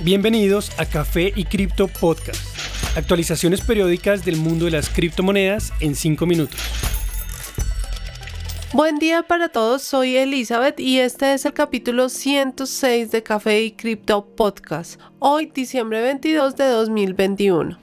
Bienvenidos a Café y Cripto Podcast. Actualizaciones periódicas del mundo de las criptomonedas en 5 minutos. Buen día para todos, soy Elizabeth y este es el capítulo 106 de Café y Cripto Podcast, hoy diciembre 22 de 2021.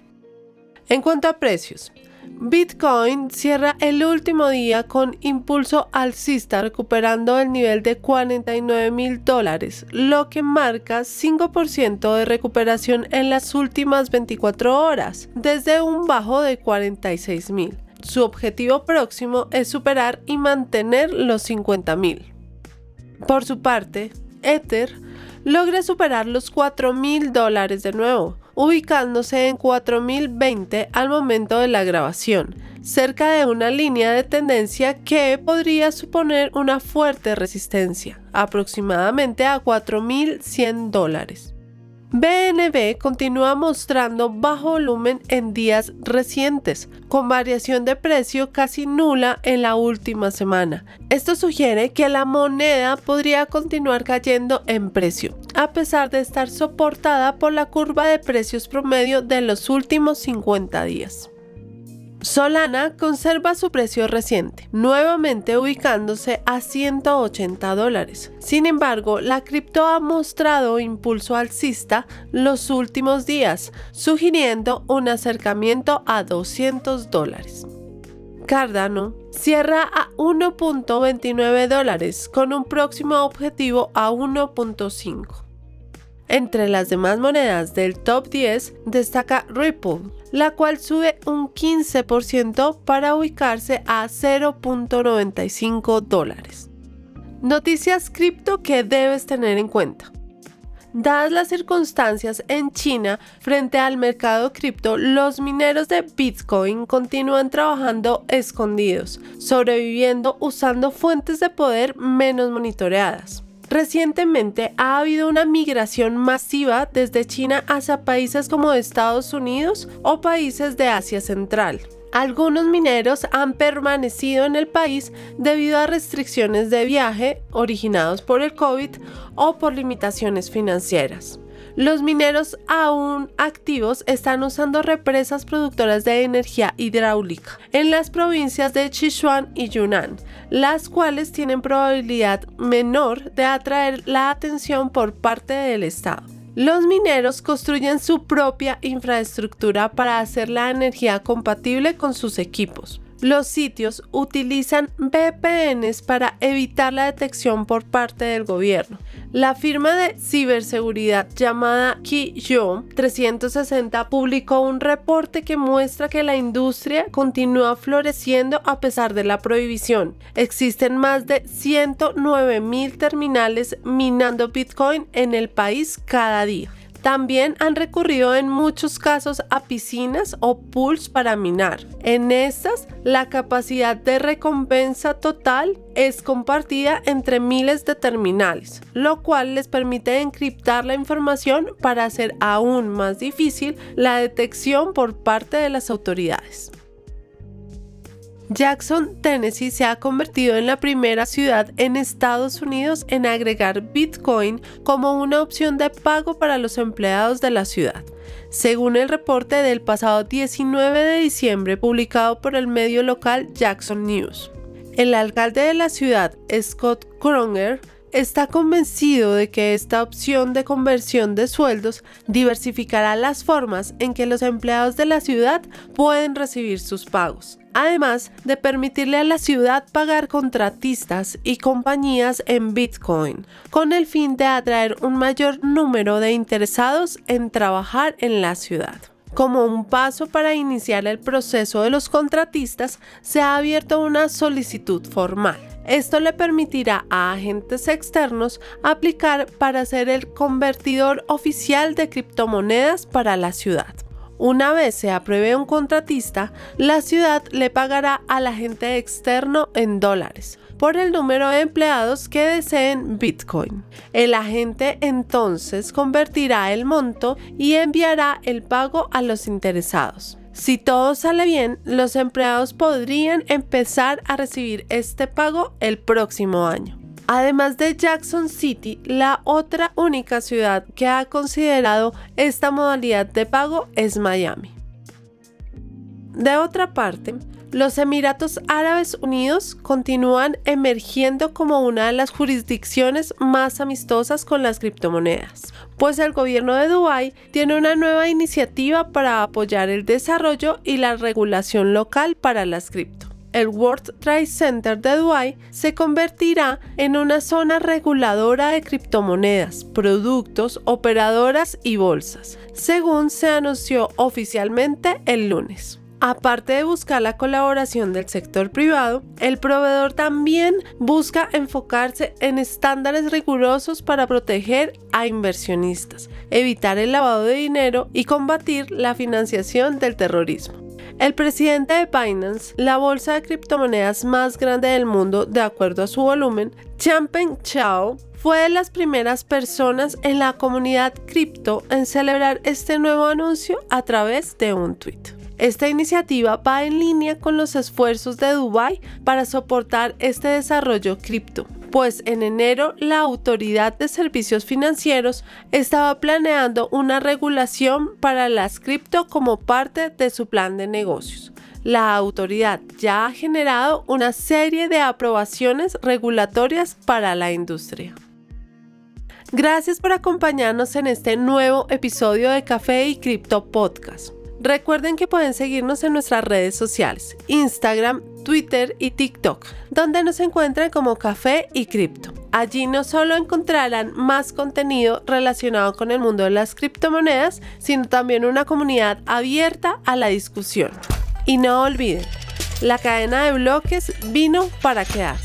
En cuanto a precios, Bitcoin cierra el último día con impulso alcista recuperando el nivel de 49 mil dólares, lo que marca 5% de recuperación en las últimas 24 horas, desde un bajo de 46 mil. Su objetivo próximo es superar y mantener los 50 mil. Por su parte, Ether logra superar los 4 mil dólares de nuevo, ubicándose en 4020 al momento de la grabación, cerca de una línea de tendencia que podría suponer una fuerte resistencia, aproximadamente a 4100 dólares. BNB continúa mostrando bajo volumen en días recientes, con variación de precio casi nula en la última semana. Esto sugiere que la moneda podría continuar cayendo en precio, a pesar de estar soportada por la curva de precios promedio de los últimos 50 días. Solana conserva su precio reciente, nuevamente ubicándose a 180 dólares. Sin embargo, la cripto ha mostrado impulso alcista los últimos días, sugiriendo un acercamiento a 200 dólares. Cardano cierra a 1.29 dólares con un próximo objetivo a 1.5. Entre las demás monedas del top 10 destaca Ripple, la cual sube un 15% para ubicarse a 0.95 dólares. Noticias cripto que debes tener en cuenta. Dadas las circunstancias en China frente al mercado cripto, los mineros de Bitcoin continúan trabajando escondidos, sobreviviendo usando fuentes de poder menos monitoreadas. Recientemente ha habido una migración masiva desde China hacia países como Estados Unidos o países de Asia Central. Algunos mineros han permanecido en el país debido a restricciones de viaje originados por el COVID o por limitaciones financieras. Los mineros aún activos están usando represas productoras de energía hidráulica en las provincias de Sichuan y Yunnan, las cuales tienen probabilidad menor de atraer la atención por parte del Estado. Los mineros construyen su propia infraestructura para hacer la energía compatible con sus equipos. Los sitios utilizan VPNs para evitar la detección por parte del gobierno. La firma de ciberseguridad llamada Kiyo 360 publicó un reporte que muestra que la industria continúa floreciendo a pesar de la prohibición. Existen más de 109 mil terminales minando Bitcoin en el país cada día. También han recurrido en muchos casos a piscinas o pools para minar. En estas, la capacidad de recompensa total es compartida entre miles de terminales, lo cual les permite encriptar la información para hacer aún más difícil la detección por parte de las autoridades. Jackson, Tennessee se ha convertido en la primera ciudad en Estados Unidos en agregar Bitcoin como una opción de pago para los empleados de la ciudad. Según el reporte del pasado 19 de diciembre publicado por el medio local Jackson News. El alcalde de la ciudad, Scott Kronger, está convencido de que esta opción de conversión de sueldos diversificará las formas en que los empleados de la ciudad pueden recibir sus pagos, además de permitirle a la ciudad pagar contratistas y compañías en Bitcoin, con el fin de atraer un mayor número de interesados en trabajar en la ciudad. Como un paso para iniciar el proceso de los contratistas, se ha abierto una solicitud formal. Esto le permitirá a agentes externos aplicar para ser el convertidor oficial de criptomonedas para la ciudad. Una vez se apruebe un contratista, la ciudad le pagará al agente externo en dólares por el número de empleados que deseen Bitcoin. El agente entonces convertirá el monto y enviará el pago a los interesados. Si todo sale bien, los empleados podrían empezar a recibir este pago el próximo año. Además de Jackson City, la otra única ciudad que ha considerado esta modalidad de pago es Miami. De otra parte, los Emiratos Árabes Unidos continúan emergiendo como una de las jurisdicciones más amistosas con las criptomonedas, pues el gobierno de Dubái tiene una nueva iniciativa para apoyar el desarrollo y la regulación local para las cripto el World Trade Center de Dubái se convertirá en una zona reguladora de criptomonedas, productos, operadoras y bolsas, según se anunció oficialmente el lunes. Aparte de buscar la colaboración del sector privado, el proveedor también busca enfocarse en estándares rigurosos para proteger a inversionistas, evitar el lavado de dinero y combatir la financiación del terrorismo. El presidente de Binance, la bolsa de criptomonedas más grande del mundo de acuerdo a su volumen, Changpeng Chao, fue de las primeras personas en la comunidad cripto en celebrar este nuevo anuncio a través de un tweet. Esta iniciativa va en línea con los esfuerzos de Dubai para soportar este desarrollo cripto, pues en enero la Autoridad de Servicios Financieros estaba planeando una regulación para las cripto como parte de su plan de negocios. La autoridad ya ha generado una serie de aprobaciones regulatorias para la industria. Gracias por acompañarnos en este nuevo episodio de Café y Cripto Podcast. Recuerden que pueden seguirnos en nuestras redes sociales, Instagram, Twitter y TikTok, donde nos encuentran como Café y Cripto. Allí no solo encontrarán más contenido relacionado con el mundo de las criptomonedas, sino también una comunidad abierta a la discusión. Y no olviden, la cadena de bloques vino para quedarse.